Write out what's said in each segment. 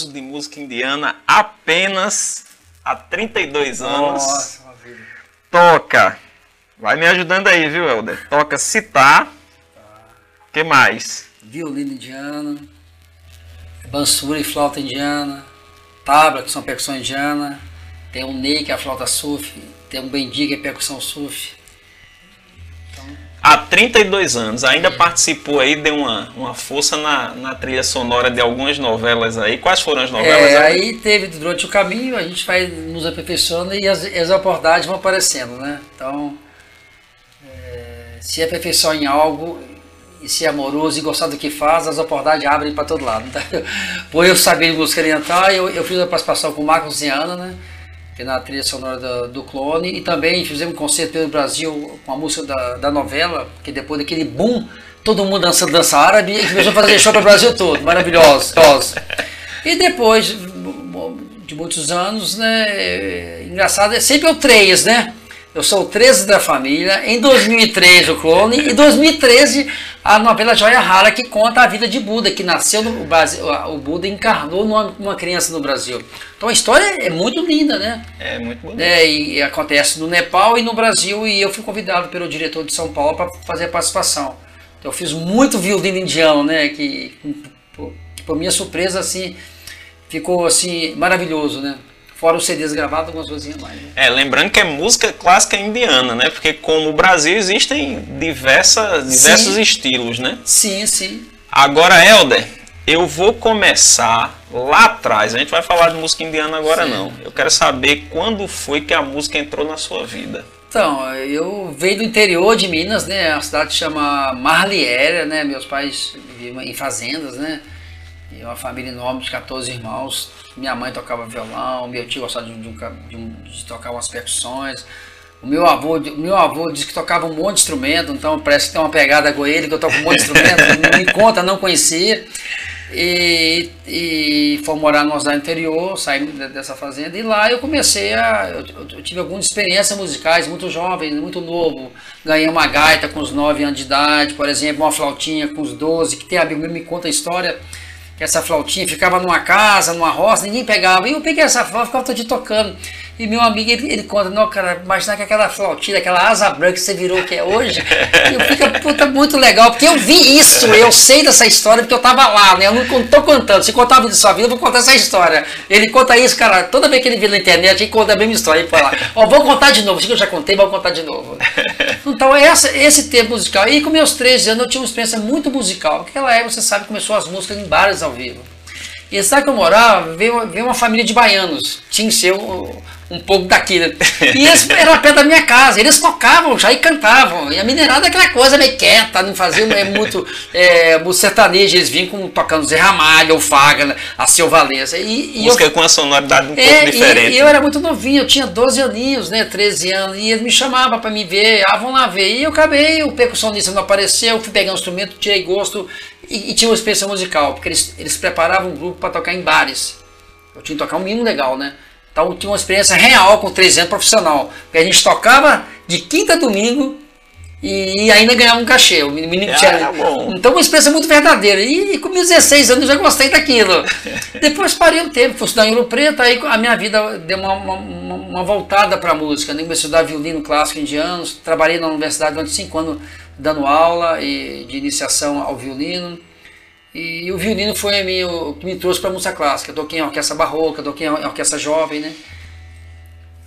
de música indiana apenas há 32 anos. Nossa, uma vida. Toca. Vai me ajudando aí, viu, Helder? Toca citar. O que mais? Violino indiano, bansuri e flauta indiana, tabla, que são percussão indiana, tem um ney, que é a flauta sufi, tem um bendi, que é percussão sufi. Há 32 anos, ainda participou aí, deu uma, uma força na, na trilha sonora de algumas novelas aí. Quais foram as novelas? É, Helder? aí teve durante o caminho, a gente vai nos aperfeiçoando e as, as oportunidades vão aparecendo, né? Então, é, se aperfeiçoar em algo e ser amoroso e gostar do que faz, as oportunidades abrem para todo lado. Então, por eu saber música oriental, eu, eu fiz a participação com o Marcos Ziana, né? Que é na trilha sonora do, do Clone, e também fizemos um concerto pelo Brasil com a música da, da novela, que depois daquele boom, todo mundo dançando dança árabe, e começou a fazer show para o Brasil todo, maravilhoso. E depois de muitos anos, né? Engraçado, é sempre o 3, né? Eu sou o 13 da família. Em 2013 o clone. E em 2013 a novela Joia Rara que conta a vida de Buda, que nasceu no Brasil. O Buda encarnou numa, numa criança no Brasil. Então a história é muito linda, né? É muito bonito. É, e, acontece no Nepal e no Brasil. E eu fui convidado pelo diretor de São Paulo para fazer a participação. Então eu fiz muito violino indiano, né? Que, por, por minha surpresa, assim, ficou assim maravilhoso, né? Fora os CDs gravados, algumas coisinhas mais. Né? É, lembrando que é música clássica indiana, né? Porque como o Brasil existem diversas, diversos Sim. estilos, né? Sim, sim. Agora, Helder, eu vou começar lá atrás. A gente vai falar de música indiana agora Sim. não. Eu quero saber quando foi que a música entrou na sua vida. Então, eu venho do interior de Minas, né? A cidade chama Marliera, né? Meus pais viviam em fazendas, né? E uma família enorme de 14 irmãos. Minha mãe tocava violão, meu tio gostava de, de, um de, de tocar umas percussões. O meu avô, o meu avô disse que tocava um monte de instrumento, então parece que tem uma pegada com ele, que eu toco um monte de instrumento, não me conta, não conhecia. E, e fomos morar numa cidade interior, saímos de- dessa fazenda, e lá eu comecei a. Eu, eu- tive algumas experiências musicais, muito jovem, muito novo. Ganhei uma gaita com os 9 anos de idade, por exemplo, uma flautinha com os 12, que tem amigo me conta a história essa flautinha ficava numa casa, numa roça, ninguém pegava. E eu peguei essa flauta, ficava todo dia tocando. E meu amigo, ele, ele conta, não, cara, imaginar que aquela flautinha, aquela asa branca que você virou que é hoje, eu fico, puta, muito legal, porque eu vi isso, eu sei dessa história, porque eu tava lá, né? Eu não tô contando, se contar a vida da sua vida, eu vou contar essa história. Ele conta isso, cara, toda vez que ele vê na internet, ele conta a mesma história, ele fala, ó, vou contar de novo, isso que eu já contei, vou contar de novo. Então, essa, esse tempo musical, e com meus 13 anos eu tinha uma experiência muito musical, naquela época, você sabe, começou as músicas em bares ao vivo. E cidade que eu morava, veio, veio uma família de baianos. Tinha ser um, pouco daqui, né? E eles eram perto da minha casa. Eles tocavam já e cantavam. E a minerada é aquela coisa meio quieta, não fazia é, muito, é, muito sertanejo. Eles vinham com, tocando Zé Ramalho, ou Fagner, a Seu Valença. E, e música com a sonoridade um pouco é, diferente. E, e eu era muito novinho, eu tinha 12 aninhos, né, 13 anos, e eles me chamavam para me ver, ah, vão lá ver. E eu acabei, o percussionista não apareceu, fui pegar um instrumento, tirei gosto e, e tinha uma experiência musical, porque eles, eles preparavam um grupo para tocar em bares. Eu tinha que tocar um mínimo legal, né? Então eu tinha uma experiência real com 13 anos profissional. Porque a gente tocava de quinta a domingo e ainda ganhava um cachê. O menino Ah, tinha. é. Então uma experiência muito verdadeira. E, com meus 16 anos eu já gostei daquilo. Depois parei um tempo, fui estudar em Ouro Preto, aí a minha vida deu uma, uma, uma- uma voltada para a música. né? Comecei a estudar violino clássico indiano, trabalhei na universidade durante cinco anos dando aula e, de iniciação ao violino. E o violino foi a minha- o que me trouxe para a música clássica. Eu toquei em orquestra barroca, toquei em orquestra jovem, né?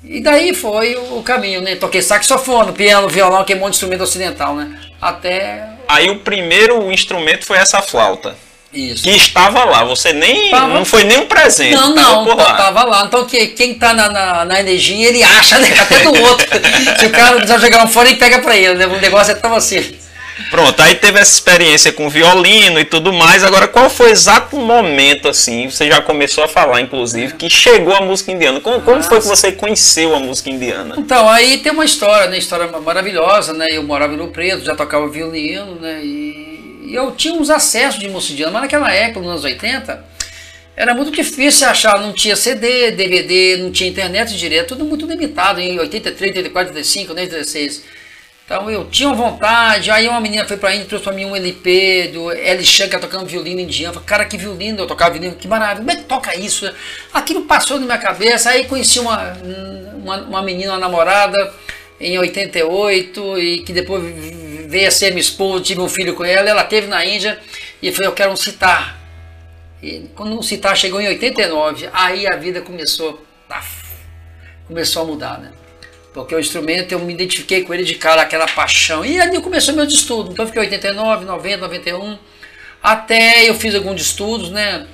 E daí foi o caminho, né? Toquei saxofone, piano, violão, que é um monte de instrumento ocidental, né? Até Aí o primeiro instrumento foi essa flauta. isso. Que estava lá, você nem. Tava. Não foi nem um presente. Não, não, por lá. tava lá. Então que, quem tá na, na, na energia, ele acha né? até do outro. Se o cara quiser jogar um fone, ele pega pra ele, né? O negócio é tão assim. Pronto, aí teve essa experiência com violino e tudo mais. Agora, qual foi o exato momento, assim, você já começou a falar, inclusive, que chegou a música indiana? Como, como foi que você conheceu a música indiana? Então, aí tem uma história, né? História maravilhosa, né? Eu morava no Preto, já tocava violino, né? E, e eu tinha uns acessos de música indiana, mas naquela época, nos anos 80, era muito difícil achar, não tinha CD, DVD, não tinha internet direto, tudo muito limitado, em 83, 84, 85, 86. Então eu tinha vontade, aí uma menina foi pra Índia e trouxe pra mim um LP do Eli Shankar tocando violino indiano. Falei, cara, que violino, eu tocava violino, que maravilha, como é que toca isso? Aquilo passou na minha cabeça, aí conheci uma, uma, uma menina, uma namorada, em 88, e que depois veio a ser minha esposa, tive um filho com ela, ela teve na Índia, e falei, eu quero um citar. E quando o citar chegou em 89, aí a vida começou, começou a mudar, né? Porque o instrumento eu me identifiquei com ele de cara, aquela paixão. E ali começou meu estudo. Então eu fiquei 89, 90, 91, até eu fiz alguns estudos, né?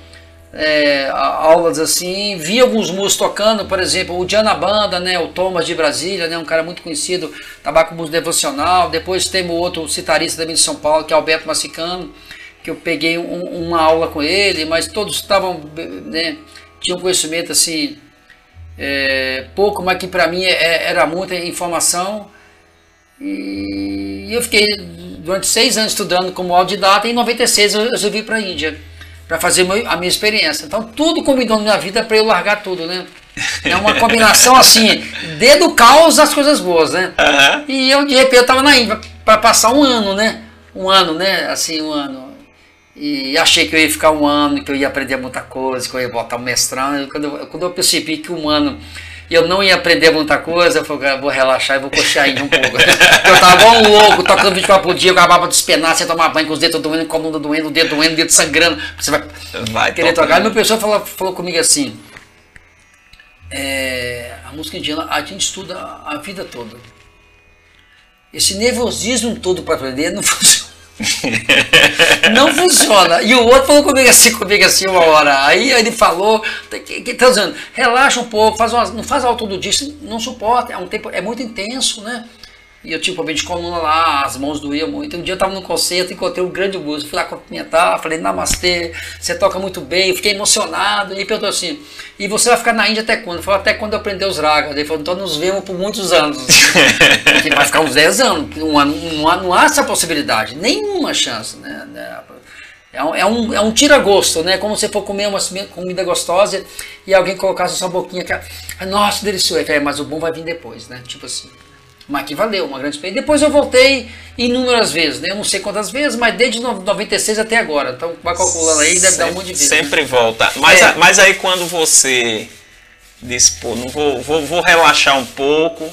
É, aulas assim, vi alguns músicos tocando, por exemplo, o Diana Banda, né, o Thomas de Brasília, né, um cara muito conhecido, trabalha com música devocional. Depois tem o outro citarista também de São Paulo, que é Alberto Massicano, que eu peguei um, uma aula com ele, mas todos estavam, né, tinham conhecimento assim é, pouco, mas que para mim é, era muita informação. E eu fiquei durante seis anos estudando como autodidata e em 96 eu resolvi para a Índia para fazer a minha experiência. Então tudo combinou na minha vida para eu largar tudo, né? É uma combinação assim, dedo caos as coisas boas, né? Uhum. E eu de repente eu estava na Índia para passar um ano, né? Um ano, né? Assim, um ano. E achei que eu ia ficar um ano, que eu ia aprender muita coisa, que eu ia botar um mestrado. Quando eu, quando eu percebi que um ano eu não ia aprender muita coisa, eu falei, ah, vou relaxar e vou coxear ainda um pouco. eu tava um louco, tocando 24 por dia, eu acabava de despenar, você tomar banho com os dedos doendo, com a bunda doendo, o dedo doendo, o dedo sangrando. Você vai, vai querer tocar. E meu professor falou, falou comigo assim, é, a música indiana a gente estuda a vida toda. Esse nervosismo todo para aprender não funciona. não funciona. E o outro falou comigo assim, comigo assim uma hora. Aí ele falou, que, que, tá dizendo, relaxa um pouco, faz uma, não faz alto do dia, não suporta, é um tempo, é muito intenso, né? E eu tinha problema de coluna lá, as mãos doíam muito. Um dia eu estava no concerto, encontrei um grande músico, fui lá cumprimentar, falei, namastê, você toca muito bem, eu fiquei emocionado. E ele perguntou assim, e você vai ficar na Índia até quando? Eu falei, até quando eu aprender os ragas. Ele falou, então nos vemos por muitos anos. Porque vai ficar uns 10 anos, não há, não há, não há essa possibilidade, nenhuma chance, né? É um, é um, é um tira-gosto, né? Como se for comer uma comida gostosa e alguém colocasse sua boquinha, que, nossa, delicioso. É, mas o bom vai vir depois, né? Tipo assim. Mas que valeu, uma grande experiência. Depois eu voltei inúmeras vezes, né? Eu não sei quantas vezes, mas desde 96 até agora. Então vai calculando aí, deve sempre, dar um monte de vezes. Sempre né? volta. Mas, é. mas aí quando você disse, pô, não vou, vou, vou relaxar um pouco.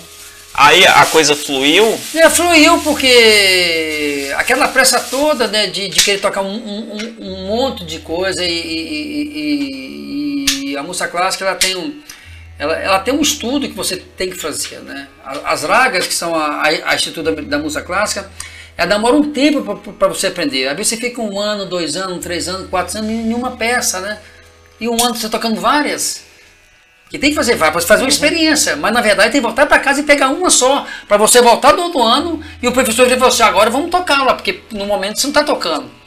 Aí a coisa fluiu? É, fluiu porque aquela pressa toda, né, de, de querer tocar um, um, um monte de coisa e, e, e, e a música clássica ela tem um ela, ela tem um estudo que você tem que fazer. Né? As ragas, que são a, a, a estrutura da, da música clássica, ela demora um tempo para você aprender. Às vezes você fica um ano, dois anos, três anos, quatro anos em uma peça, né? E um ano você tocando várias. Que tem que fazer várias, para fazer uma experiência. Mas na verdade tem que voltar para casa e pegar uma só. Para você voltar do outro ano e o professor dizer você, agora vamos tocar lá, porque no momento você não está tocando.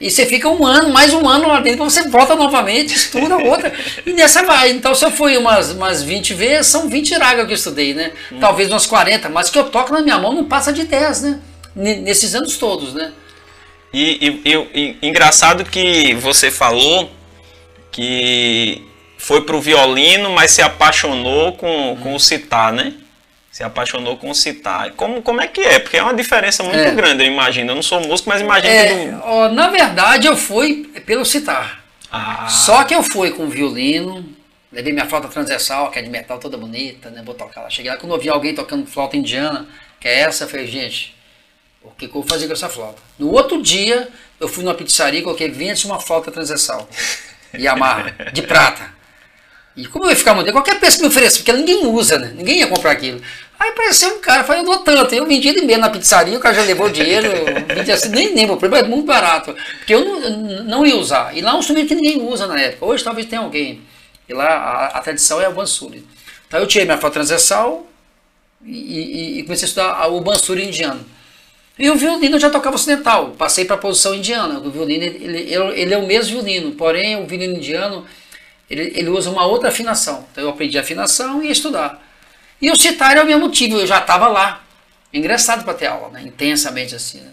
E você fica um ano, mais um ano lá dentro, você volta novamente, estuda outra, e nessa vai. Então, se eu fui umas, umas 20 vezes, são 20 ragas que eu estudei, né? Hum. Talvez umas 40, mas que eu toco na minha mão não passa de 10, né? Nesses anos todos, né? E, e, e, engraçado que você falou que foi pro violino, mas se apaixonou com, com o citar, né? Se apaixonou com o citar. Como, como é que é? Porque é uma diferença muito é. grande, eu imagino. Eu não sou músico, mas imagino é, que... Ó, na verdade, eu fui pelo citar. Ah. Só que eu fui com violino, levei minha flauta transversal, que é de metal toda bonita, né? Vou tocar lá. Cheguei lá, quando eu vi alguém tocando flauta indiana, que é essa, eu falei, gente, o que, que eu vou fazer com essa flauta? No outro dia, eu fui numa pizzaria e coloquei, vende uma flauta transversal. Yamaha, de prata. E como eu ia ficar muito qualquer peça que me ofereça, porque ninguém usa, né? Ninguém ia comprar aquilo. Aí apareceu um cara, falei, eu dou tanto. Eu vendi ele mesmo na pizzaria, o cara já levou o dinheiro, vendi assim, nem lembro, o problema é muito barato. Porque eu não, não ia usar. E lá é um instrumento que ninguém usa na época. Hoje talvez tenha alguém. E lá a, a tradição é o Bansuri. Então eu tirei minha foto transversal e, e, e, comecei a estudar o Bansuri indiano. E o violino eu já tocava ocidental, passei para a posição indiana. O violino ele, ele, é o mesmo violino, porém o violino indiano ele, ele usa uma outra afinação. Então eu aprendi afinação e ia estudar. E o citar é o mesmo motivo, eu já estava lá, engraçado para ter aula, né? intensamente assim. Né?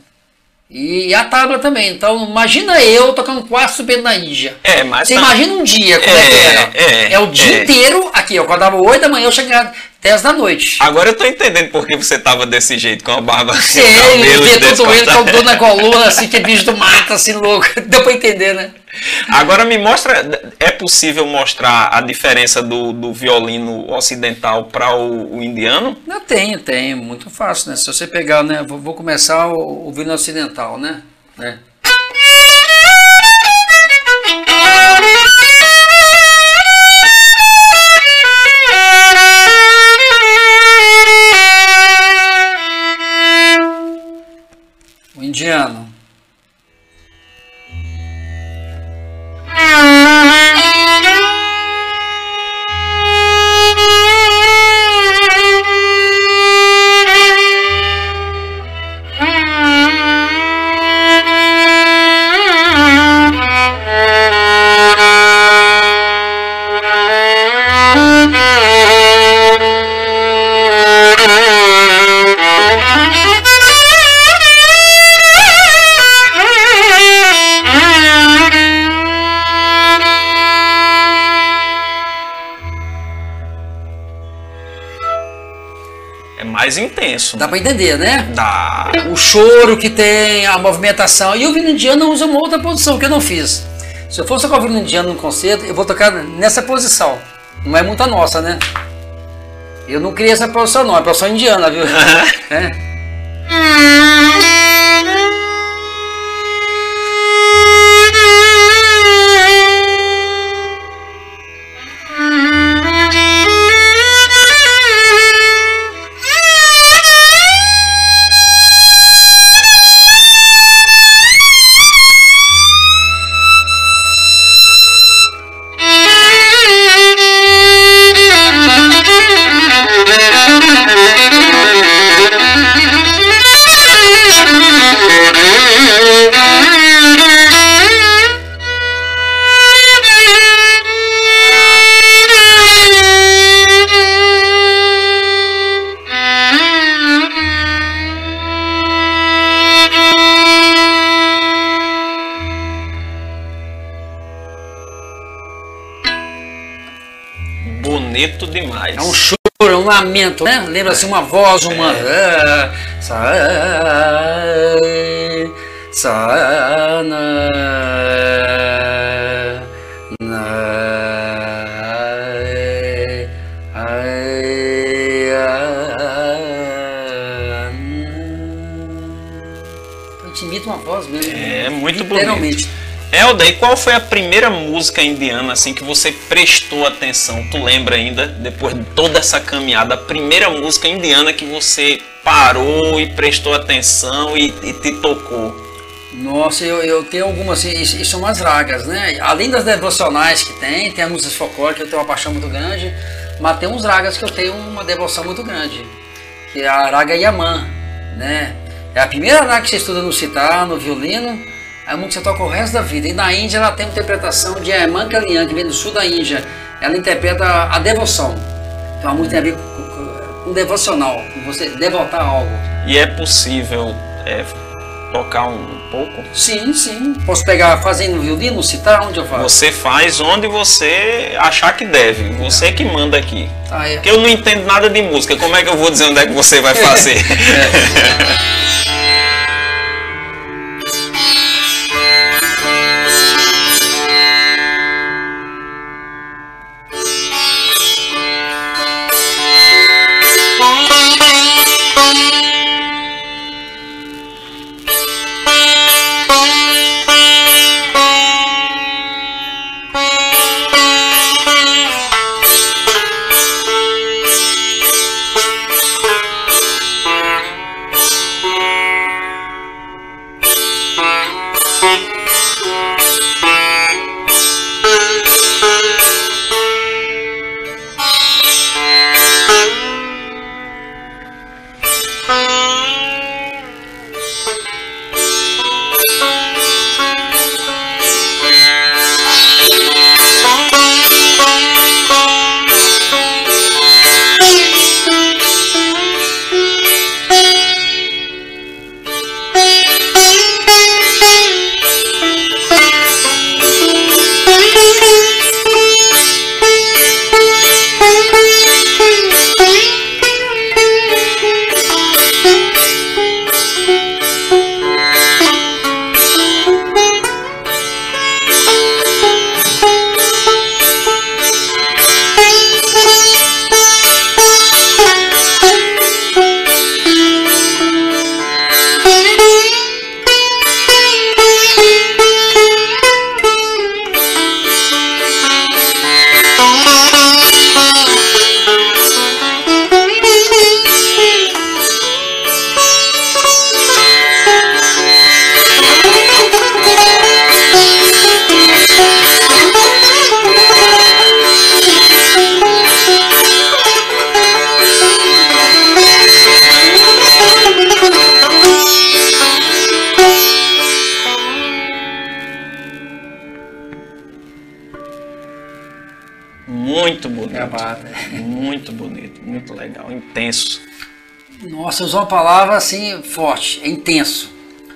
E, a tábua também. Então, imagina eu tocando quarto subindo na Índia. É, mas Você tá... imagina um dia como é, é que era. É, é o dia é. inteiro aqui. Eu acordava 8 da manhã, eu chegava 10 da noite. Agora eu tô entendendo por que você tava desse jeito, com a barba Sei, eu todo ele com dor na coluna, assim, que bicho do mato, assim, louco. Deu pra entender, né? Agora me mostra, é possível mostrar a diferença do, do violino ocidental para o, o, indiano? Eu tenho, tenho, muito fácil, né? Se você pegar, né? Vou, vou começar o, o violino ocidental, né? né? O indiano. Intenso. Dá para entender, né? Dá. O choro que tem, a movimentação. E o violino indiano usa uma outra posição que eu não fiz. Se eu fosse tocar o violino indiano num concerto, eu vou tocar nessa posição. Não é muito a nossa, né? Eu não criei essa posição não, é a posição indiana, viu? é. Lamento, né? Lembra-se uma voz humana. É. Imita uma voz mesmo. É muito bonito. Elda, e qual foi a primeira música indiana assim que você prestou atenção? Tu lembra ainda, depois de toda essa caminhada, a primeira música indiana que você parou e prestou atenção e, e te tocou? Nossa, eu, eu tenho algumas, assim, e, são umas ragas, né? Além das devocionais que tem, tem as músicas folclóricas, eu tenho uma paixão muito grande, mas tem uns ragas que eu tenho uma devoção muito grande, que é a raga Yaman, né? É a primeira raga que você estuda no citar, no violino, é uma que você toca o resto da vida. E na Índia ela tem uma interpretação de Ayman Kalyan, que vem do sul da Índia. Ela interpreta a devoção. Então a música tem a ver com, com, com devocional, com você devotar algo. E é possível é, tocar um pouco? Sim, sim. Posso pegar fazendo violino, citar onde eu faço? Você faz onde você achar que deve. Você é que manda aqui. Ah, é. Porque eu não entendo nada de música. Como é que eu vou dizer onde é que você vai fazer? é. Nossa, usou uma palavra assim forte, é intenso.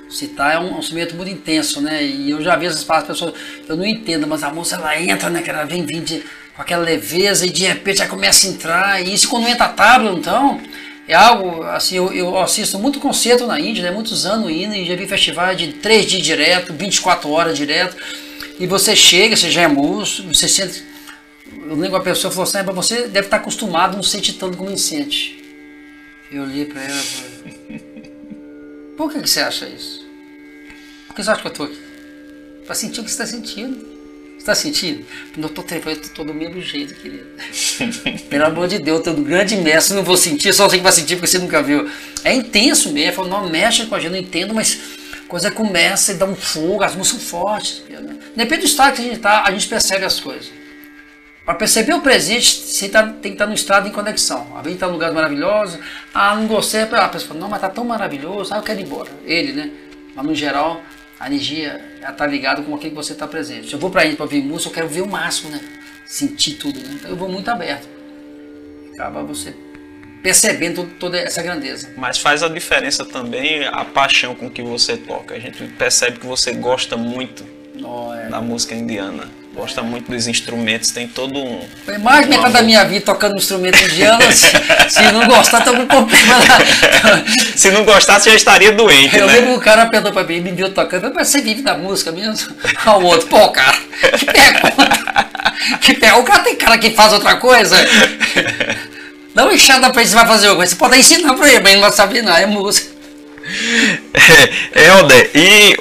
Citar é um, um instrumento muito intenso, né? E eu já vi essas palavras, pessoas, eu não entendo, mas a moça ela entra, né? Que ela vem, de, com aquela leveza e de repente já começa a entrar. E isso quando entra a tábua, então, é algo, assim, eu, eu assisto muito concerto na Índia, né? Muitos anos indo e já vi festivais de três dias direto, 24 horas direto. E você chega, você já é músico, você sente. Eu lembro a pessoa falou assim: "Ah, você deve estar acostumado a não sentir tanto como sente. Eu olhei pra ela e falei: Por que, que você acha isso? Por que você acha que eu tô aqui? Pra sentir o que você está sentindo. Você está sentindo? Não tô trepando, eu tô do mesmo jeito, querido. Pelo amor de Deus, eu tô um grande mestre, não vou sentir, só você que vai sentir porque você nunca viu. É intenso mesmo, falo, não mexe com a gente, não entendo, mas a coisa começa e dá um fogo, as músicas são fortes. Né? Depende do estado que a gente tá, a gente percebe as coisas. Para perceber o presente, você tá, tem que estar no estado em conexão. Às vezes está num lugar maravilhoso, ah, não gostei, a pessoa fala, não, mas tá tão maravilhoso, ah, eu quero ir embora. Ele, né? Mas no geral, a energia está ligada com aquilo que você está presente. Se eu vou para a para ouvir música, eu quero ver o máximo, né? Sentir tudo, né? Então eu vou muito aberto. Acaba você percebendo toda essa grandeza. Mas faz a diferença também a paixão com que você toca. A gente percebe que você gosta muito Oh, é. da música indiana. Gosta muito dos instrumentos, tem todo um. Foi mais de metade da minha vida tocando instrumento indiano. se, se não gostar, tô com problema. Se não gostasse, já estaria doente, Eu né? lembro que o cara perguntou pra mim, me viu tocando, falei, você vive da música mesmo? Ao outro, pô, cara, que pergunta. Que pergunta. O cara tem cara que faz outra coisa. Dá uma enxada pra ele, você vai fazer alguma coisa. Você pode ensinar pra ele, mas ele não vai saber não, é música. É, Helder, e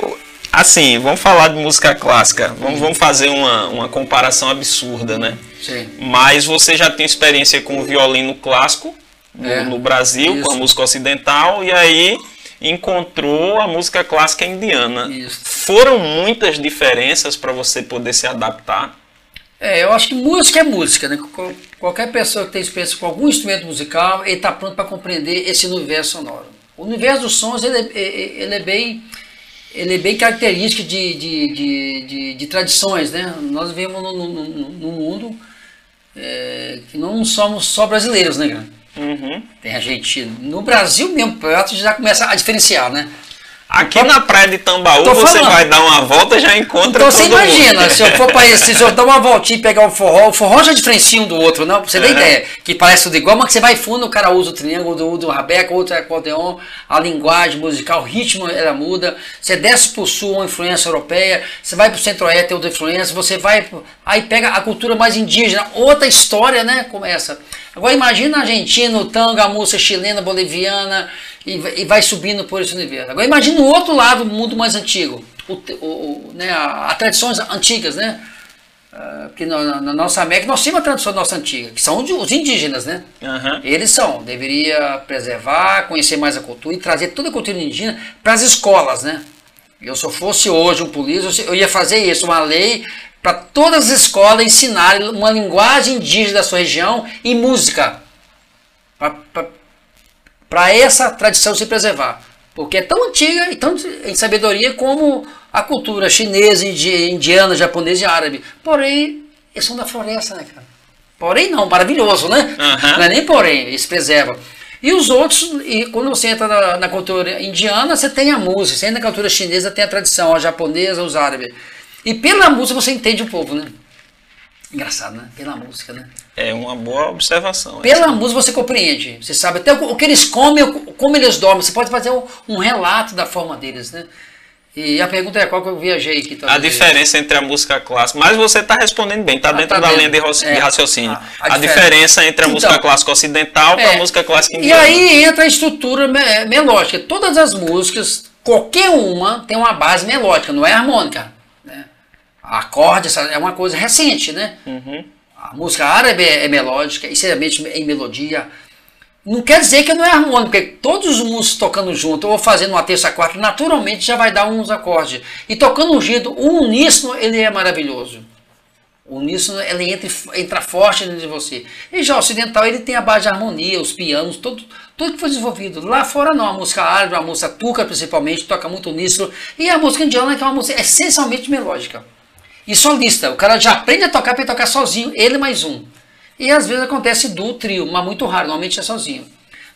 assim, vamos falar de música clássica. Vamos, vamos fazer uma, uma comparação absurda, né? Sim. Mas você já tem experiência com o violino clássico no, É, no Brasil, com a isso. música ocidental, e aí encontrou a música clássica indiana. Isso. Foram muitas diferenças para você poder se adaptar. É, eu acho que música é música, né? Qual- Qualquer pessoa que tem experiência com algum instrumento musical, ele está pronto para compreender esse universo sonoro. O universo dos sons, ele, é- ele é bem ele é bem característico de, de, de, de, de tradições, né? Nós vivemos num, mundo é, que não somos só brasileiros, né, cara? Uhum. Tem argentino. No Brasil mesmo, já começa a diferenciar, né? Aqui na praia de Tambaú, Tô você falando. vai dar uma volta e já encontra Então todo você mundo. imagina, se eu for para esse, se eu dar uma voltinha e pegar o forró, o forró já diferencia um do outro, não? Pra você ter É. ideia, que parece tudo igual, mas que você vai fundo, o cara usa o triângulo, usa o rabeca, outro é acordeon, a linguagem musical, o ritmo ela muda. Você desce pro sul, uma influência europeia, você vai pro centro-oeste, tem outra influência, você vai, aí pega a cultura mais indígena, outra história, né, começa. Agora imagina a Argentina, o tango, a música chilena, boliviana, e, vai- subindo por esse universo. Agora imagina o outro lado, o mundo mais antigo, o, o- né, a, a tradições antigas, né? Ah, Porque na, na- nossa América nós temos a tradição nossa antiga, que são os- indígenas, né? Aham. Eles são, deveria preservar, conhecer mais a cultura e trazer toda a cultura indígena para as escolas, né? Eu se eu fosse hoje um polícia, eu ia fazer isso, uma lei para todas as escolas ensinarem uma linguagem indígena da sua região e música. Para essa tradição se preservar. Porque é tão antiga e tão em sabedoria como a cultura chinesa, indi- indiana, japonesa e árabe. Porém, eles são da floresta, né, cara? Porém não, maravilhoso, né? Aham. Não é nem porém, eles preservam. E os outros, e quando você entra na, na cultura indiana, você tem a música, você entra na cultura chinesa, tem a tradição, a japonesa, os árabes. E pela música você entende o povo, né? Engraçado, né? Pela música, né? É uma boa observação. Pela música você compreende. Você sabe até o, que eles comem, como eles dormem. Você pode fazer um, relato da forma deles, né? E a pergunta é qual que eu viajei aqui. A talvez. diferença entre a música clássica. Mas você está respondendo bem, está Ah, dentro tá da dentro. linha de, É. raciocínio. A- A, a diferença entre a Então, música clássica ocidental para É. a música clássica E indiana. aí entra a estrutura me- melódica. Todas as músicas, qualquer uma, tem uma base melódica, não é harmônica. Acorde essa- é uma coisa recente, né? Uhum. A música árabe é, é melódica, extremamente em melodia. Não quer dizer que não é harmônico, porque todos os músicos tocando junto, ou fazendo uma terça quarta, naturalmente já vai dar uns acordes. E tocando um giro, o uníssono, ele é maravilhoso. O uníssono, ele entra, entra forte dentro de você. E já o ocidental, ele tem a base de harmonia, os pianos, tudo, tudo que foi desenvolvido. Lá fora não, a música árabe, a música turca principalmente, toca muito uníssono. E a música indiana, que é uma música essencialmente melódica. E solista, o cara já aprende a tocar para tocar sozinho, ele mais um. E às vezes acontece do trio, mas muito raro, normalmente é sozinho.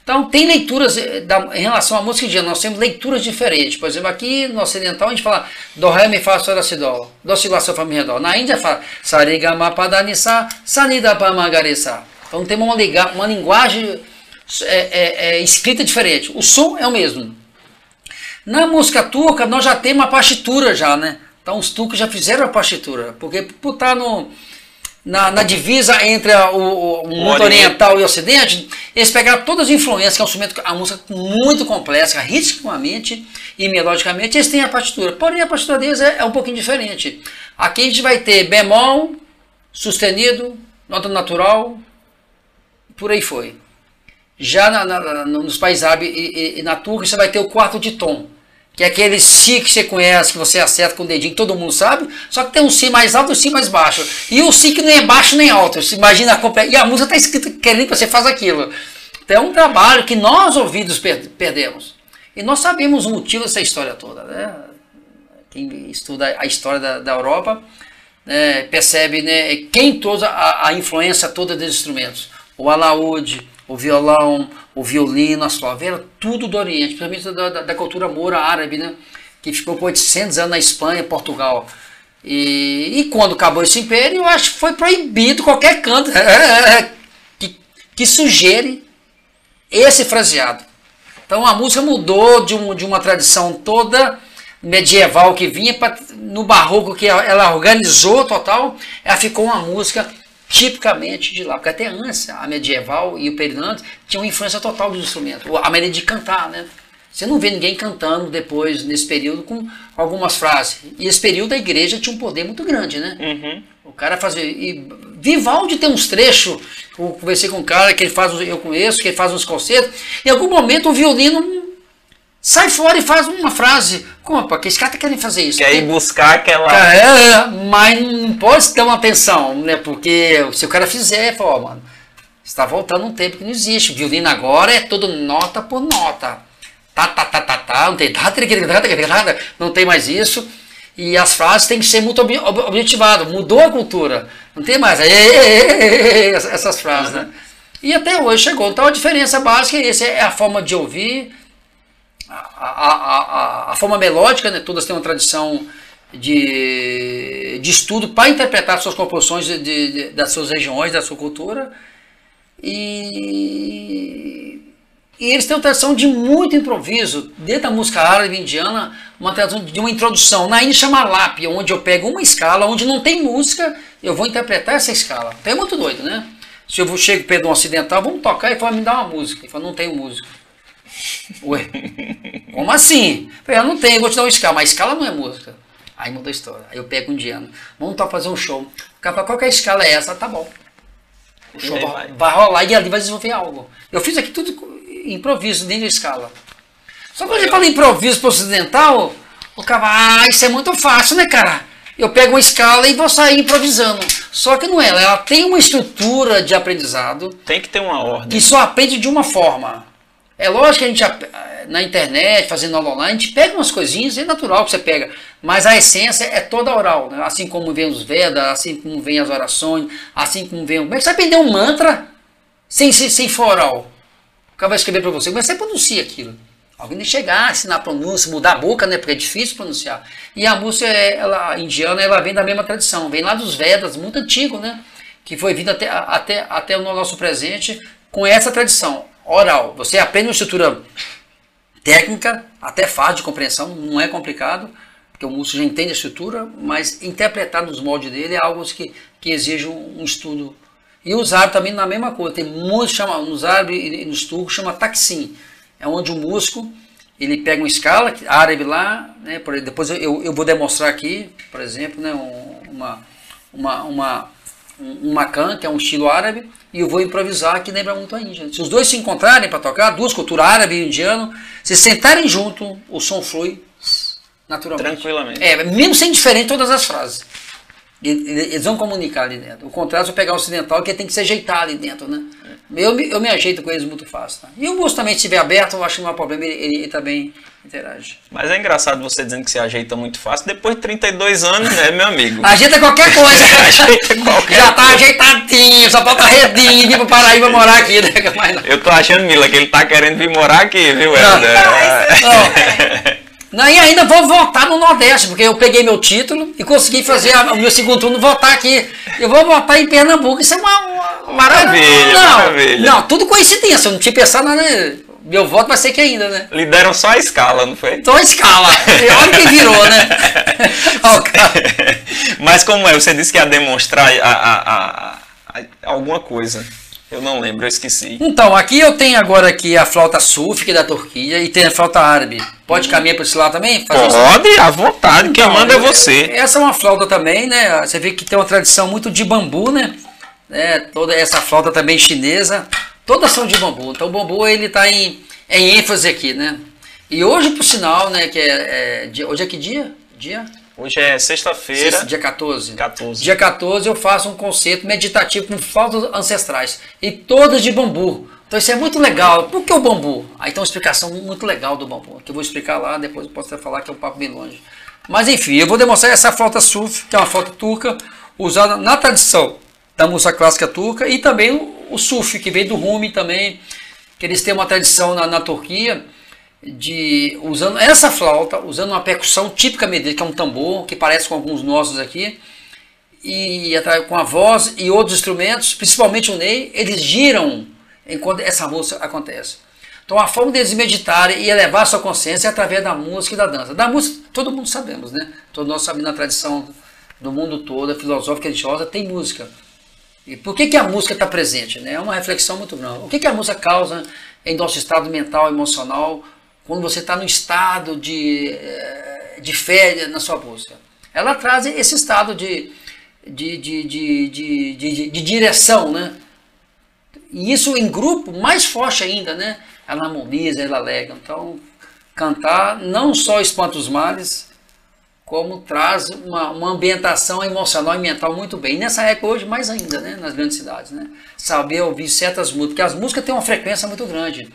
Então tem leituras eh, da, em relação à música indiana, nós temos leituras diferentes. Por exemplo, aqui no ocidental a gente fala do ré, mi, fá, sol, si, dó, do, si, lá, sol, fá, mi, ré, dó. Na Índia fala sarigama, padanissa, sanida, pamagarissa. Então tem uma, uma linguagem é, é, é, escrita diferente. O som é o mesmo. Na música turca nós já temos uma partitura já, né? Então os turcos já fizeram a partitura, porque por estar no na, na divisa entre a, o, o, mundo oriental e o ocidente, eles pegaram todas as influências, que é um instrumento, a música muito complexa, ritmicamente e melodicamente, eles têm a partitura. Porém, a partitura deles é, é um pouquinho diferente. Aqui a gente vai ter bemol, sustenido, nota natural, por aí foi. Já na, na, nos países árabes e, e, e na Turquia, você vai ter o quarto de tom que é aquele Si que você conhece, que você acerta com o dedinho, que todo mundo sabe, só que tem um Si mais alto e um Si mais baixo. E o Si que nem é baixo nem alto. Você imagina a E a música está escrita querendo que você faça aquilo. Então é um trabalho que nós ouvidos perdemos. E nós sabemos o motivo dessa história toda. Né? Quem estuda a história da, da Europa né, percebe né, quem toda a, a influência toda desses instrumentos. O alaúde, o violão, o violino, a slaveira, tudo do Oriente, principalmente da, da, da, cultura moura árabe, né? que ficou por 800 anos na Espanha, Portugal. E, e quando acabou esse império, eu acho que foi proibido qualquer canto que, que sugere esse fraseado. Então a música mudou de, um, de uma tradição toda medieval que vinha pra, no barroco que ela organizou total, ela ficou uma música tipicamente de lá, porque até antes, a medieval e o período antes tinham influência total dos instrumentos, a maneira de cantar, né? Você não vê ninguém cantando depois, nesse período, com algumas frases. E esse período a igreja tinha um poder muito grande, né? Uhum. O cara fazia. E Vivaldi tem uns trechos, eu conversei com um cara que ele faz, eu conheço, que ele faz uns concertos. Em algum momento o violino sai fora e faz uma frase. Como, porque esse cara tá querendo fazer isso? Quer ir buscar aquela. É, mas não pode ter uma atenção, né? Porque se o cara fizer, fala, mano, está voltando um tempo que não existe. O violino agora é todo nota por nota. Tá, tá, tá, tá, tá, não tem nada, não tem mais isso. E as frases têm que ser muito ob objetivadas. Mudou a cultura. Não tem mais essas frases, né? E até hoje chegou. Então a diferença básica é essa, é a forma de ouvir a, a, a, forma melódica, né, todas têm uma tradição de, de estudo para interpretar suas composições de, de, das suas regiões, da sua cultura. E, e eles têm uma tradição de muito improviso. Dentro da música árabe indiana, uma tradição de uma introdução. Na Índia chama lápia, onde eu pego uma escala, onde não tem música, eu vou interpretar essa escala. Então é muito doido, né? Se eu chego perto de um ocidental, vamos tocar e fala, me dá uma música. Ele fala, não tenho música. Ué, como assim? Eu não tenho, vou te dar uma escala, mas escala não é música. Aí muda a história. Aí eu pego um indiano, vamos tá fazer um show. O cara fala, qual que é a escala é essa? Tá bom. O show vai, vai, rolar e ali vai desenvolver algo. Eu fiz aqui tudo improviso, dentro da escala. Só quando ele fala improviso para ocidental, o cara fala, ah, isso é muito fácil, né, cara? Eu pego uma escala e vou sair improvisando. Só que não é, ela tem uma estrutura de aprendizado. Tem que ter uma ordem. Que só aprende de uma forma. É lógico que a gente, na internet, fazendo aula online, a gente pega umas coisinhas, é natural que você pega, mas a essência é toda oral, né? assim como vem os Vedas, assim como vem as orações, assim como vem. Como é que você vai aprender um mantra sem, sem, sem for oral? O cara vai escrever para você, como é que você pronuncia aquilo? Alguém tem que chegar, ensinar a pronúncia, mudar a boca, né? Porque é difícil pronunciar. E a música ela, indiana ela vem da mesma tradição, vem lá dos Vedas, muito antigo, né? Que foi vindo até, até, até o nosso presente com essa tradição oral. Você aprende uma estrutura técnica, até fácil de compreensão, não é complicado, porque o músico já entende a estrutura, mas interpretar nos moldes dele é algo que, que exige um, estudo. E os árabes também na mesma coisa, tem muitos chama, nos árabes e nos turcos chama taksim, é onde o músico ele pega uma escala árabe lá, né, depois eu, eu vou demonstrar aqui, por exemplo, né, uma, uma, uma, um macan, que é um estilo árabe, e eu vou improvisar que lembra muito a Índia. Se os dois se encontrarem para tocar, duas culturas árabe e indiano, se sentarem junto, o som flui naturalmente. Tranquilamente. É, mesmo sendo diferente todas as frases. Eles vão comunicar ali dentro. O contrário, se eu pegar o ocidental, que tem que se ajeitar ali dentro, né? Eu, me- eu me ajeito com eles muito fácil. Tá? E o músico também, se estiver aberto, eu acho que não há problema, ele, ele, ele também interage. Mas é engraçado você dizendo que se ajeita muito fácil. Depois de 32 anos, né, meu amigo? Ajeita qualquer coisa. Ajeita qualquer Já tá ajeitadinho, só falta redinho, vir pro Paraíba morar aqui, né? Mas não. Eu tô achando, Mila, que ele tá querendo vir morar aqui, viu, Não. Helder? Não. Não, e ainda vou votar no Nordeste, porque eu peguei meu título e consegui fazer a- o meu segundo turno votar aqui. Eu vou votar em Pernambuco. Isso é uma. uma- Maravilha, não, maravilha. Não, tudo coincidência. Eu não tinha pensado nada. Meu voto vai ser aqui ainda, né? Lhe deram só a escala, não foi? Então a escala. E olha que virou, né? Mas como é? Você disse que ia demonstrar a- a- a- alguma coisa. Eu não lembro, eu esqueci. Então, aqui eu tenho agora aqui a flauta súfica da Turquia e tem a flauta árabe. Pode caminhar para esse lado também? Isso? Pode, à vontade, quem Então, manda é você. Essa é uma flauta também, né? Você vê que tem uma tradição muito de bambu, né? né? Toda essa flauta também chinesa, todas são de bambu. Então o bambu ele está em, em ênfase aqui, né? E hoje, por sinal, né? Que é, é hoje é que dia? Dia? Hoje é sexta-feira, Sexta, dia 14. 14. Dia 14 eu faço um concerto meditativo com flautas ancestrais e todas de bambu. Então isso é muito legal. Por que o bambu? Aí tem uma explicação muito legal do bambu, que eu vou explicar lá, depois eu posso até falar que é um papo bem longe. Mas enfim, eu vou demonstrar essa flauta suf, que é uma flauta turca, usada na tradição da música clássica turca, e também o, o suf, que vem do Rumi também, que eles têm uma tradição na, na Turquia, de usando essa flauta, usando uma percussão típica deles, que é um tambor, que parece com alguns nossos aqui, e com a voz e outros instrumentos, principalmente o ney, eles giram enquanto essa música acontece. Então a forma deles meditarem e elevar sua consciência é através da música e da dança. Da música, todo mundo sabemos, né? Todos nós sabemos na tradição do mundo todo, a filosófica e religiosa, tem música. E por que, que a música está presente? né? É uma reflexão muito grande. O que, que a música causa em nosso estado mental, emocional, quando você está no estado de, eh, de fé na sua busca? Ela traz esse estado de, de, de, de, de, de, de direção, né? E isso em grupo, mais forte ainda, né? Ela harmoniza, ela alega. Então, cantar não só espanta os males, como traz uma, uma ambientação emocional e mental muito bem. E nessa época hoje, mais ainda, né? Nas grandes cidades, né? Saber ouvir certas músicas, porque as músicas têm uma frequência muito grande.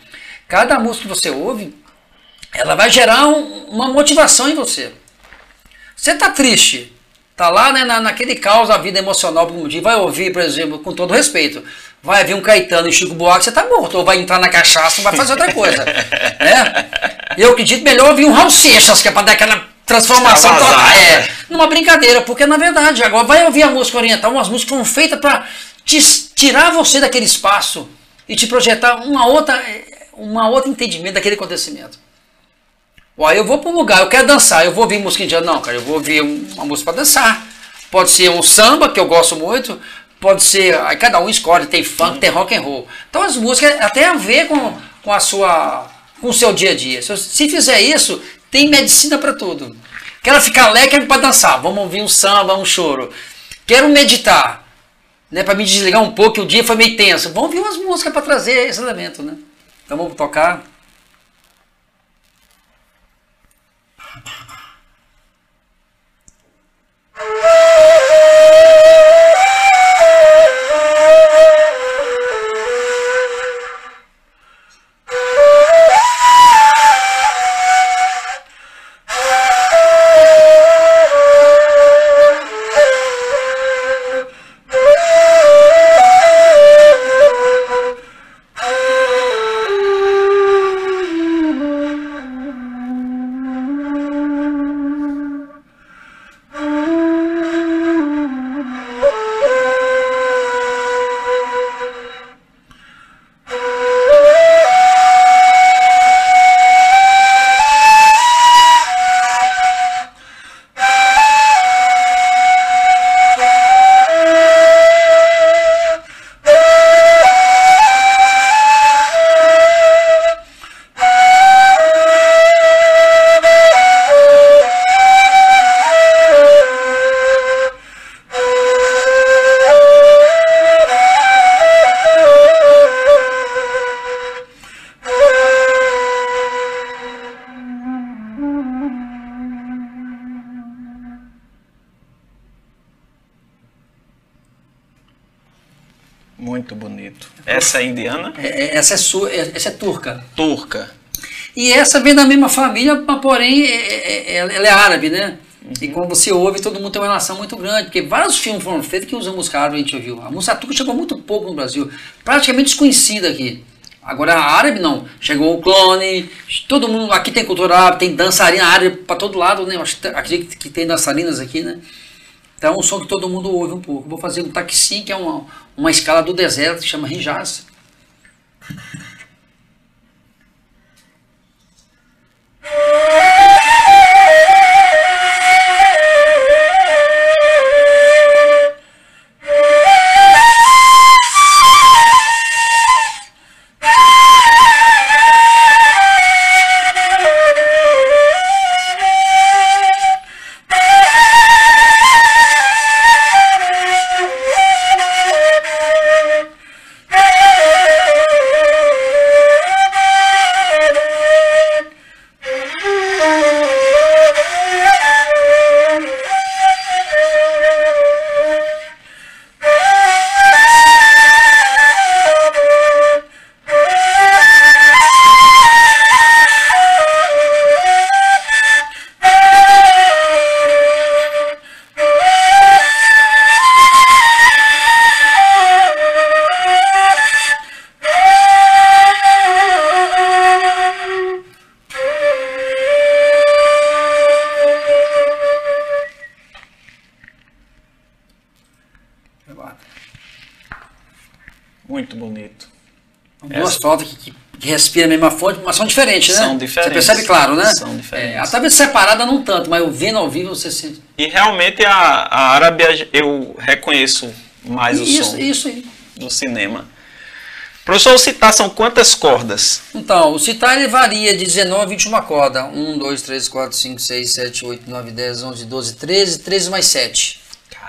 Cada música que você ouve, ela vai gerar um- uma motivação em você. Você está triste, tá lá né, na, naquele caos da vida emocional por um dia, vai ouvir, por exemplo, com todo respeito, vai vir um Caetano e Chico Buarque, você tá morto, ou vai entrar na cachaça, ou vai fazer outra coisa. né? Eu acredito melhor ouvir um Raul Seixas, que é para dar aquela transformação. É, né? numa brincadeira, porque na verdade, agora vai ouvir a música oriental, umas músicas foram feitas para tirar você daquele espaço e te projetar uma outra, uma outra entendimento daquele acontecimento. Ó, eu vou para um lugar, eu quero dançar, eu vou ouvir música indiana. Não, cara, eu vou ouvir um- uma música para dançar. Pode ser um samba, que eu gosto muito, pode ser. Aí cada um escolhe, tem funk, tem rock and roll. Então as músicas até a ver com, com a sua. com o seu dia a dia. Se, se fizer isso, tem medicina para tudo. Quero ficar alegre, para dançar. Vamos ouvir um samba, um choro. Quero meditar, né, para me desligar um pouco, que o dia foi meio tenso. Vamos ouvir umas músicas para trazer esse elemento, né? Então vamos tocar. Muito bonito. Essa é indiana? É, é, essa, é su, é, essa é turca. Turca. E essa vem da mesma família, mas porém é, ela é árabe, né? Uhum. E quando você ouve, todo mundo tem uma relação muito grande, porque vários filmes foram feitos que usam música árabe, a gente ouviu. A música turca chegou muito pouco no Brasil, praticamente desconhecida aqui. Agora a árabe não. Chegou o clone, todo mundo. Aqui tem cultura árabe, tem dançarina árabe para todo lado, né? Acredito que tem dançarinas aqui, né? Então é um som que todo mundo ouve um pouco. Vou fazer um taxi, que é uma, uma escala do deserto, que chama Hijaz. respira a mesma fonte, mas são diferentes, né? São diferentes. Você percebe claro, né? São diferentes. É, talvez separada não tanto, mas ouvindo ao vivo você sente. E realmente a, a árabe eu reconheço mais o isso, som isso aí. do cinema. Professor, o citar são quantas cordas? Então, o citar ele varia de 19 a 21 cordas. 1, 2, 3, 4, 5, 6, 7, 8, 9, 10, 11, 12, 13, 13 mais 7.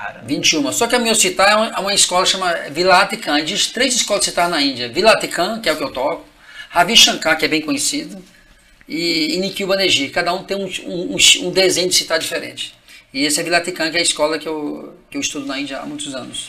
Cara. 21. Só que a minha citar é uma, é uma escola chamada Vilatikan. Existe três escolas de citar na Índia. Vilatikan, que é o que eu toco. Ravi Shankar, que é bem conhecido, e, e Nikhil Banerjee. Cada um tem um, um, um desenho de citar diferente. E esse é Vilatikan, que é a escola que eu, que eu estudo na Índia há muitos anos.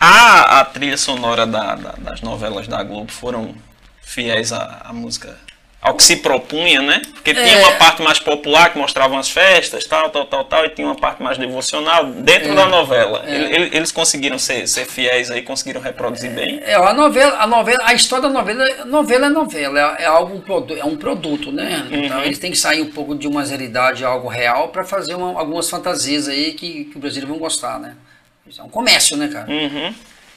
A, a trilha sonora da, da, das novelas da Globo foram fiéis à, à música ao que se propunha, né? Porque tinha uma é. parte mais popular que mostrava as festas, tal, tal, tal, tal, e tinha uma parte mais devocional dentro é. da novela. É. Eles conseguiram ser, ser fiéis aí, conseguiram reproduzir bem. É, a novela, a novela, a história da novela, novela é novela, é, algo é um produto, né? Então, uhum. Então eles têm que sair um pouco de uma realidade, algo real, para fazer uma, algumas fantasias aí que, que o brasileiro vão gostar, né? Isso é um comércio, né, cara? Uhum.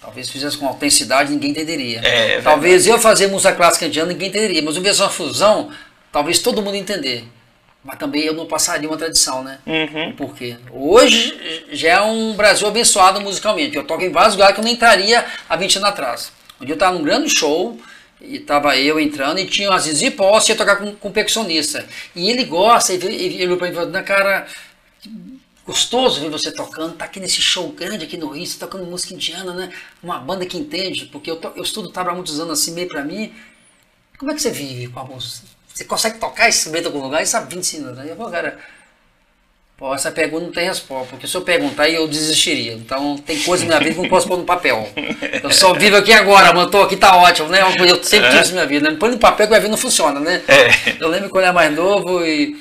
Talvez fizesse com autenticidade, ninguém entenderia. É, talvez eu fazer música clássica indiana, ninguém entenderia. Mas eu uma fusão, talvez todo mundo entender. Mas também eu não passaria uma tradição, né? Uhum. Por quê? Hoje já é um Brasil abençoado musicalmente. Eu toco em vários lugares que eu nem entraria há 20 anos atrás. Um dia eu estava num grande show, e tava eu entrando e tinha às vezes hipótese ia tocar com, com um percussionista. E ele gosta, e ele olhou para mim e falou, cara, gostoso ver você tocando, tá aqui nesse show grande aqui no Rio, você tocando música indiana, né? Uma banda que entende, porque eu, to, eu estudo tabla há muitos anos assim, meio pra mim. Como é que você vive com a música? Você consegue tocar esse instrumento em algum lugar e sabe 20 anos, né? Eu vou, cara, pô, essa pergunta não tem resposta, porque se eu perguntar eu desistiria. Então tem coisa na minha vida que não posso pôr no papel. Eu só vivo aqui agora, mano, tô aqui, tá ótimo, né? Eu sempre tive isso na minha vida, né? Põe no papel que a vida não funciona, né? É. Eu lembro quando eu era mais novo e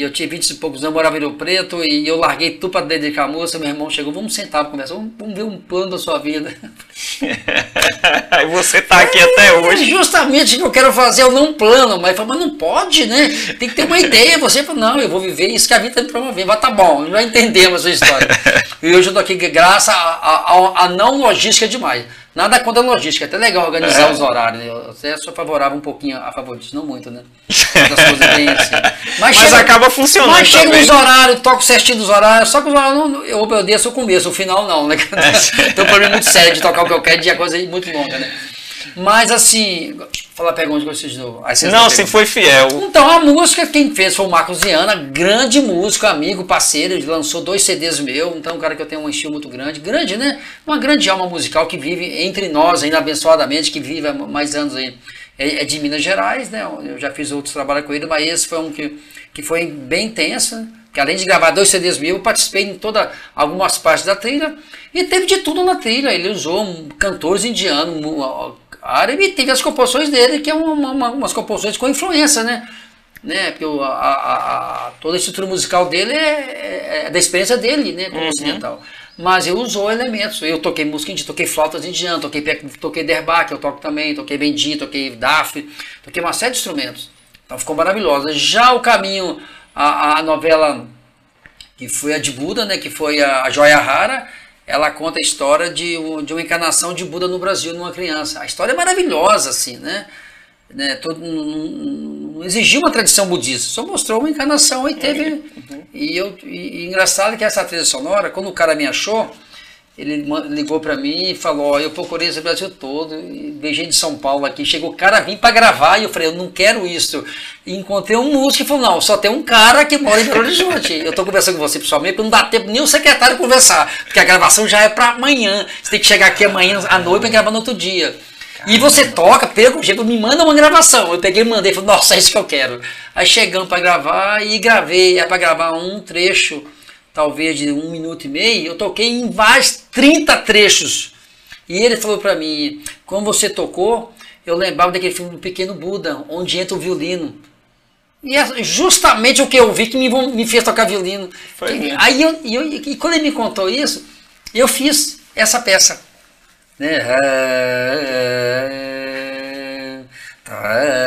e eu tinha 20 e poucos anos, morava em Rio Preto, e eu larguei tudo para dedicar a moça. Meu irmão chegou, vamos sentar para conversar, vamos, vamos, ver um plano da sua vida. Aí você tá aqui é, até hoje. Justamente o que eu quero fazer, eu não plano, mas falou, mas não pode, né? Tem que ter uma ideia. Você falou, não, eu vou viver isso que a vida tá promover. Mas tá bom, já entendemos a sua história. e hoje eu tô aqui graças a, a, a não logística demais. Nada contra a logística, é até legal organizar é. os horários. Eu até sou favorável um pouquinho a favor disso, não muito, né? bem assim. Mas, mas chega, acaba funcionando. Mas chega nos horários, toco certinho dos horários, só que os horários não, eu obedeço o começo, o final não, né? É. Tem um problema muito sério de tocar o que eu quero de coisa muito longa, né? Mas assim, falar pergunta que vocês não. Não, se foi fiel. Então, a música quem fez foi o Marcos Viana, grande músico, amigo, parceiro, ele lançou dois CDs meu, então um cara que eu tenho um estilo muito grande, grande, né? Uma grande alma musical que vive entre nós, ainda abençoadamente, que vive há mais anos aí. É, é de Minas Gerais, né? Eu já fiz outros trabalhos com ele, mas esse foi um que, que foi bem intenso, que além de gravar dois CDs meus, eu participei em toda, algumas partes da trilha, e teve de tudo na trilha. Ele usou um, cantores indianos, árabe, teve as composições dele, que é uma, uma, umas composições com influência, né? né? Porque a, a, a, toda a estrutura musical dele é, é, é da experiência dele, né? Como uhum. ocidental. Mas eu usou elementos. Eu toquei música indiana, toquei flautas indianas, toquei, toquei eu toco também, toquei bendi, toquei daf, toquei uma série de instrumentos. Então ficou maravilhosa. Já o caminho, a, a novela que foi a de Buda, né? Que foi a, a Joia Rara, ela conta a história de, de uma encarnação de Buda no Brasil numa criança. A história é maravilhosa, assim, né? né, todo, não, exigiu uma tradição budista, só mostrou uma encarnação e teve. Uhum. E, eu, e, e engraçado que essa trilha sonora, quando o cara me achou, ele ligou para mim e falou: Eu procurei esse Brasil todo, e beijei de São Paulo aqui. Chegou o cara vir para gravar e eu falei: Eu não quero isso. E encontrei um músico e falou: Não, só tem um cara que mora em Belo Horizonte. eu tô conversando com você pessoalmente, porque não dá tempo nem o secretário conversar, porque a gravação já é para amanhã. Você tem que chegar aqui amanhã à noite para gravar no outro dia. E você toca, pega o jeito, me manda uma gravação. Eu peguei e mandei, falei, nossa, é isso que eu quero. Aí chegamos para gravar e gravei, é para gravar um trecho, talvez de um minuto e meio. Eu toquei em vários 30 trechos. E ele falou para mim, quando você tocou, eu lembrava daquele filme do Pequeno Buda, onde entra o violino. E é justamente o que eu vi que me, me fez tocar violino. E, aí eu, eu, e quando ele me contou isso, eu fiz essa peça. Né?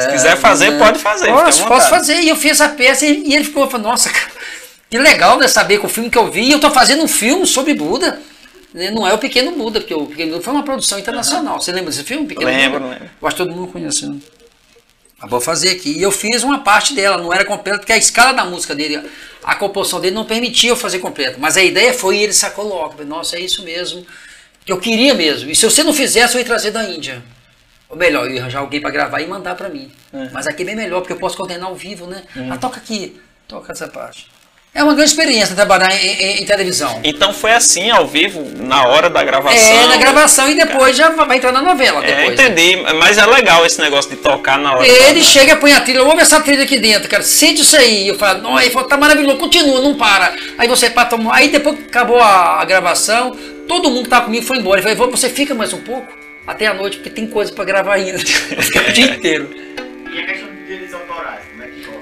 Se quiser fazer, pode fazer. Posso, posso fazer. E eu fiz essa peça e ele ficou falando, nossa, que legal né, saber que o filme que eu vi, eu estou fazendo um filme sobre Buda. Né, não é o Pequeno Buda, porque o Pequeno Buda foi uma produção internacional. Você lembra desse filme? Pequeno lembro, Buda? lembro. Eu acho que todo mundo conhece. Né? vou fazer aqui. E eu fiz uma parte dela, não era completa, porque a escala da música dele, a composição dele não permitia eu fazer completa. Mas a ideia foi ele sacou logo. Nossa, é isso mesmo que eu queria mesmo. E se você não fizesse, eu ia trazer da Índia. Ou melhor, eu ia arranjar alguém para gravar e mandar para mim. É. Mas aqui é bem melhor, porque eu posso coordenar ao vivo, né? Hum. Ah, toca aqui, toca essa parte. É uma grande experiência trabalhar em, em, em, televisão. Então foi assim, ao vivo, na hora da gravação? É, na gravação e depois já vai entrar na novela. É, depois, é, entendi, né? mas é legal esse negócio de tocar na hora. Ele da... chega, põe a trilha, ouve essa trilha aqui dentro, cara, sente isso aí. Eu falo, não, aí fala, tá maravilhoso, continua, não para. Aí você pata, aí depois que acabou a, a gravação, todo mundo que tava comigo foi embora. Eu falei, você fica mais um pouco, até a noite, porque tem coisa para gravar ainda. Fica o dia inteiro. E a questão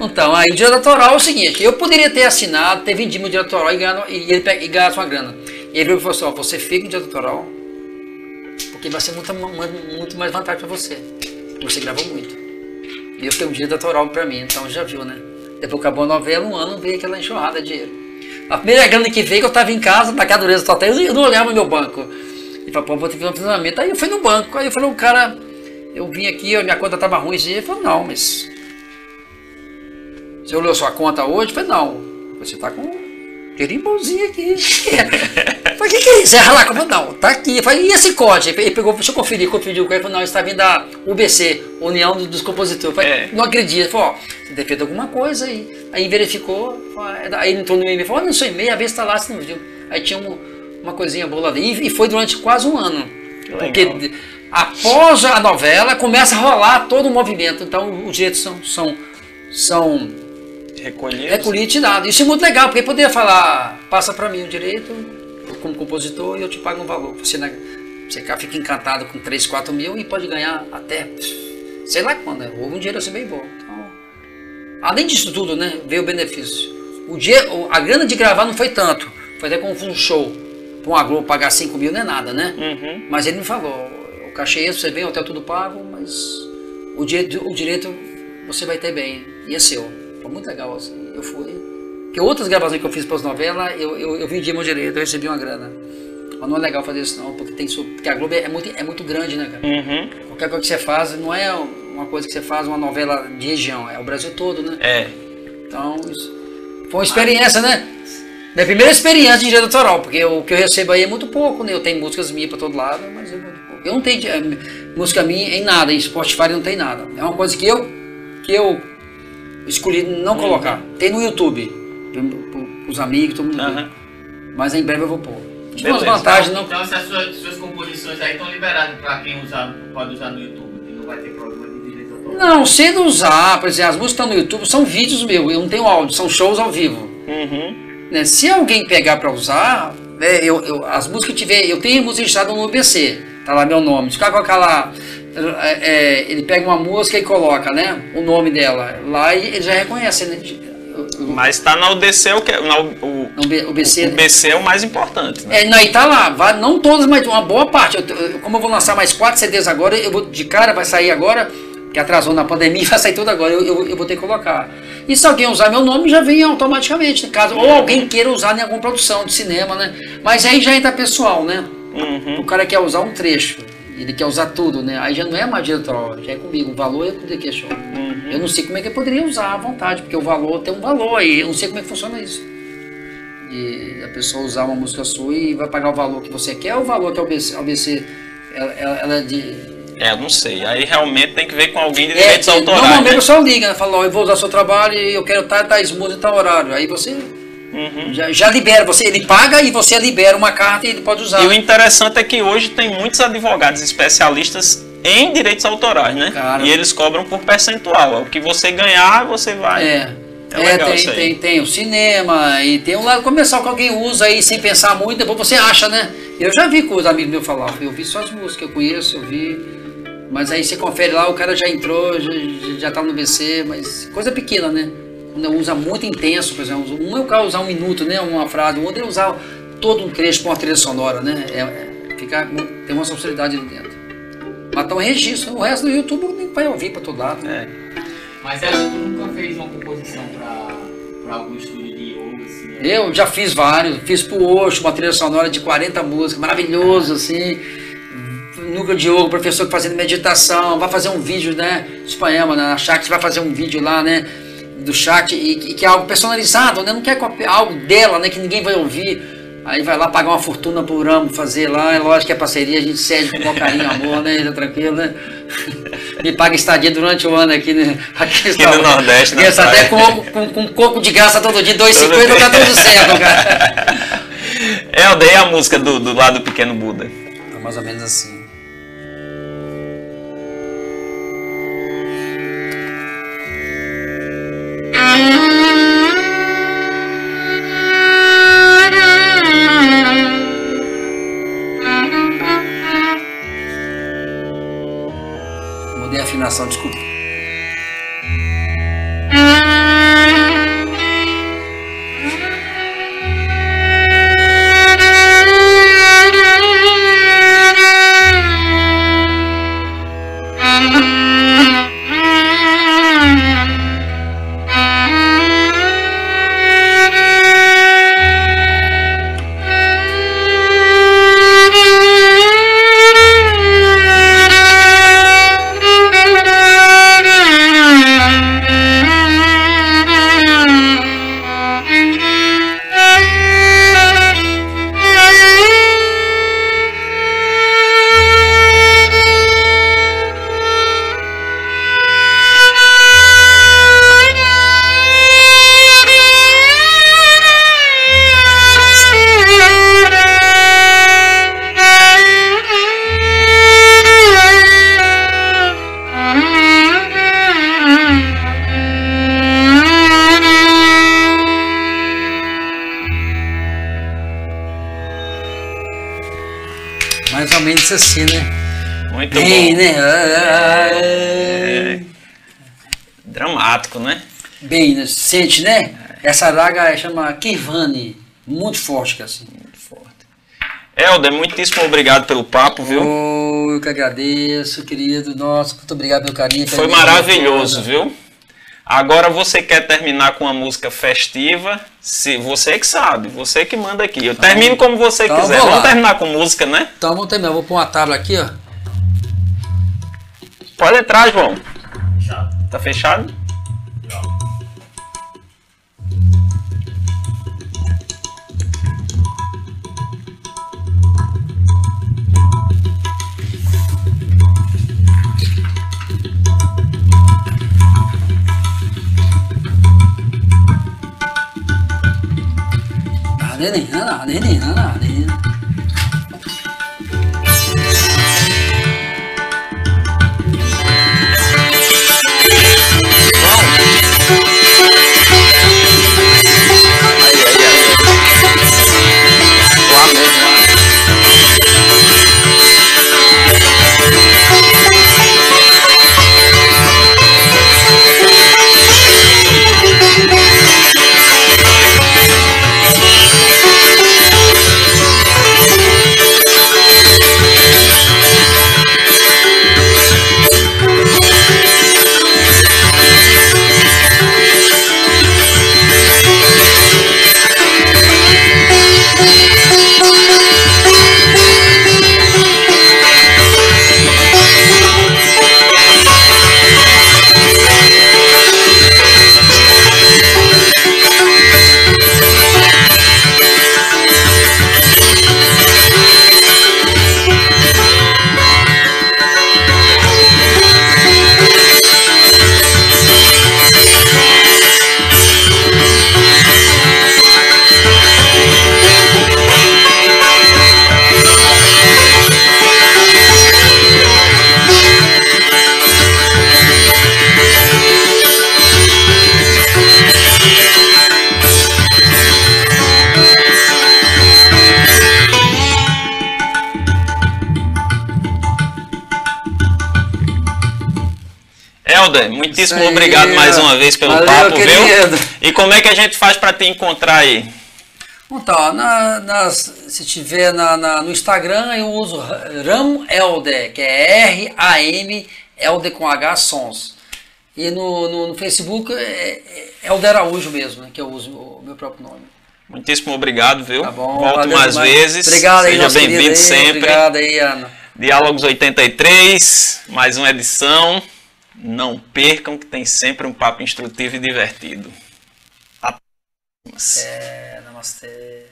Então, aí o direito autoral é o seguinte, eu poderia ter assinado, ter vendido meu direito autoral e ganhado, e ele e uma grana. E ele falou assim, ó, você fica no direito autoral, porque vai ser muito, muito mais vantagem para você. Você gravou muito. E eu tenho um direito autoral para mim, então já viu, né? Depois acabou a novela, um ano veio aquela enxurrada de dinheiro. A primeira grana que veio, eu estava em casa, na cadureza total, eu não olhava meu banco. E falei, pô, vou ter que fazer um funcionamento. Aí eu fui no banco, aí eu falei, o cara, eu vim aqui, minha conta estava ruim. Ele falou, não, mas. Você olhou sua conta hoje? Falei, não. Você está com bonzinho aqui. Eu falei, o que, que é isso? É lá, como não, tá aqui. Falei, e esse código? Ele pegou, deixa eu conferir, conferiu o código. Falei, não, está vindo da UBC, União dos Compositores. Falei, é. não acredito. Ele falou, ó, você deve feito alguma coisa aí. Aí verificou, é aí entrou no e-mail falou, olha, no seu e-mail, a vez está lá, você não viu. Aí tinha um, uma coisinha boa lá E, e foi durante quase um ano. Porque após a novela começa a rolar todo o movimento. Então os direitos são, são, são recolhidos. recolhidos e dados. Isso é muito legal, porque poderia falar, passa para mim o direito como compositor e eu te pago um valor. Você, né, você fica encantado com 3, 4 mil e pode ganhar até sei lá quando, né? Houve um dinheiro assim bem bom. Então, além disso tudo, né, veio o benefício. O dia, a grana de gravar não foi tanto, foi até como um show. Para uma Globo pagar 5 mil não é nada, né? Uhum. Mas ele me falou, o cachê é você vem, o hotel tudo pago, mas o direito, o direito você vai ter bem, e é seu. Foi muito legal, assim, eu fui. Porque outras gravações que eu fiz para as novelas, eu, eu, eu vendi meu direito, eu recebi uma grana. Mas não é legal fazer isso não, porque tem porque a Globo é muito, é muito grande, né, cara? Uhum. Qualquer coisa que você faz não é uma coisa que você faz uma novela de região, é o Brasil todo, né? É. Então, foi uma experiência, né? Minha primeira experiência de direito autoral, porque o que eu recebo aí é muito pouco, né? Eu tenho músicas minhas para todo lado, mas é muito pouco. Eu não tenho é, música minha em nada, em Spotify não tem nada. É uma coisa que eu, que eu escolhi não colocar. Tem no YouTube, os amigos, todo mundo. Uhum. Mas em breve eu vou pôr. Tipo umas vantagens não. Então, se as suas, suas composições aí estão liberadas para quem usar, pode usar no YouTube, que não vai ter problema de direito autoral. Não, sendo usar, por exemplo, as músicas estão no YouTube, são vídeos meus, eu não tenho áudio, são shows ao vivo. Uhum. né? Se alguém pegar para usar, né, eu, eu- as músicas que tiver, eu tenho música registrada no UBC, tá lá meu nome. Se ficar com aquela, é, é, ele pega uma música e coloca, né, o nome dela lá e ele já reconhece, né? O, o, Mas tá na UDC, o que na, U- o, no B- UBC, o né? BC é o mais importante, né? É, não, e tá lá, não todas, mas uma boa parte. Eu, eu- como eu vou lançar mais quatro CDs agora, eu vou de cara, vai sair agora, que atrasou na pandemia, vai sair tudo agora, eu, eu, eu vou ter que colocar. E se alguém usar meu nome, já vem automaticamente, no caso, ou alguém queira usar em alguma produção de cinema, né? Mas aí já entra pessoal, né? Uhum. O cara quer usar um trecho, ele quer usar tudo, né? Aí já não é mais diretor, já é comigo, o valor é tudo que show. Eu não sei como é que eu poderia usar à vontade, porque o valor tem um valor aí, eu não sei como é que funciona isso. E a pessoa usar uma música sua e vai pagar o valor que você quer ou o valor que a OBC, a OBC ela, ela, ela é de. É, eu não sei. Aí realmente tem que ver com alguém de É, direitos autorais. normalmente né? o pessoal liga, né? Fala, ó, eu vou usar seu trabalho e eu quero estar tais músicas em tal horário. Aí você Uhum. já, já libera, você, ele paga e você libera uma carta e ele pode usar. E o interessante é que hoje tem muitos advogados especialistas em direitos autorais, né? Cara. E eles cobram por percentual. O que você ganhar, você vai. É. É É, tem, tem, tem o cinema e tem um lado comercial que alguém usa aí sem pensar muito, depois você acha, né? Eu já vi com os amigos meus falar, eu vi só as músicas, eu conheço, eu vi. Mas aí você confere lá, o cara já entrou, já, já tá no BC, mas coisa pequena, né? Quando usa muito intenso, por exemplo, um é o cara usar um minuto, né? Uma frase, o outro é usar todo um trecho com uma trilha sonora, né? É, é, fica, tem uma responsabilidade ali dentro. Mas tá um registro, o resto do YouTube nem vai ouvir pra todo lado. É. Mas ela tu nunca fez uma composição pra, pra algum estúdio de yoga, assim? né? Eu já fiz vários, fiz pro Oxo, uma trilha sonora de 40 músicas, maravilhoso, assim. Núcleo Diogo, professor fazendo meditação, vai fazer um vídeo, né? Espanhol, né? A Shakti vai fazer um vídeo lá, né? Do Shakti, e, e que é algo personalizado, né? Não quer copiar algo dela, né? Que ninguém vai ouvir. Aí vai lá pagar uma fortuna por ano fazer lá, é lógico que é parceria, a gente cede com maior carinho, amor, né? Tá tranquilo, né? Me paga estadia durante o ano aqui, né? Aqui, Aqui no Nordeste, Aqui, até praia. com, com, com coco de graça todo dia, 2,50 Todo tá tudo certo, cara. É, eu dei a música do, do lado do Pequeno Buda. É mais ou menos assim. Mudei a afinação, desculpa. Bem, né? sente, né? Essa raga chama Kirvani, muito forte que é assim. Muito forte. Helder, muitíssimo obrigado pelo papo, viu? Oh, eu que agradeço, querido. Nossa, muito obrigado pelo carinho. Foi maravilhoso, viu? Agora você quer terminar com uma música festiva? Se você que sabe, você que manda aqui. Eu termino como você então quiser. Vamos terminar com música, né? Então vamos terminar. Vou pôr uma tábua aqui, ó. Pode entrar, João. Chato. Tá fechado? Ah, neném, ah, neném, ah, neném. Aí muitíssimo aí, obrigado mais uma vez pelo valeu, papo, querido. viu? E como é que a gente faz para te encontrar aí? Então, na, nas- se tiver na, na- no Instagram, eu uso Ram Elder, que é R-A-M, Elder com H, Sons. E no, no, no Facebook é, é Elder Araújo mesmo, né, que eu uso o meu próprio nome. Muitíssimo obrigado, viu? Tá bom? Volto valeu mais vezes. Obrigado Seja bem-vindo sempre. Obrigado aí, Ana. Diálogos 83, mais uma edição. Não percam que tem sempre um papo instrutivo e divertido. Até. É, namastê.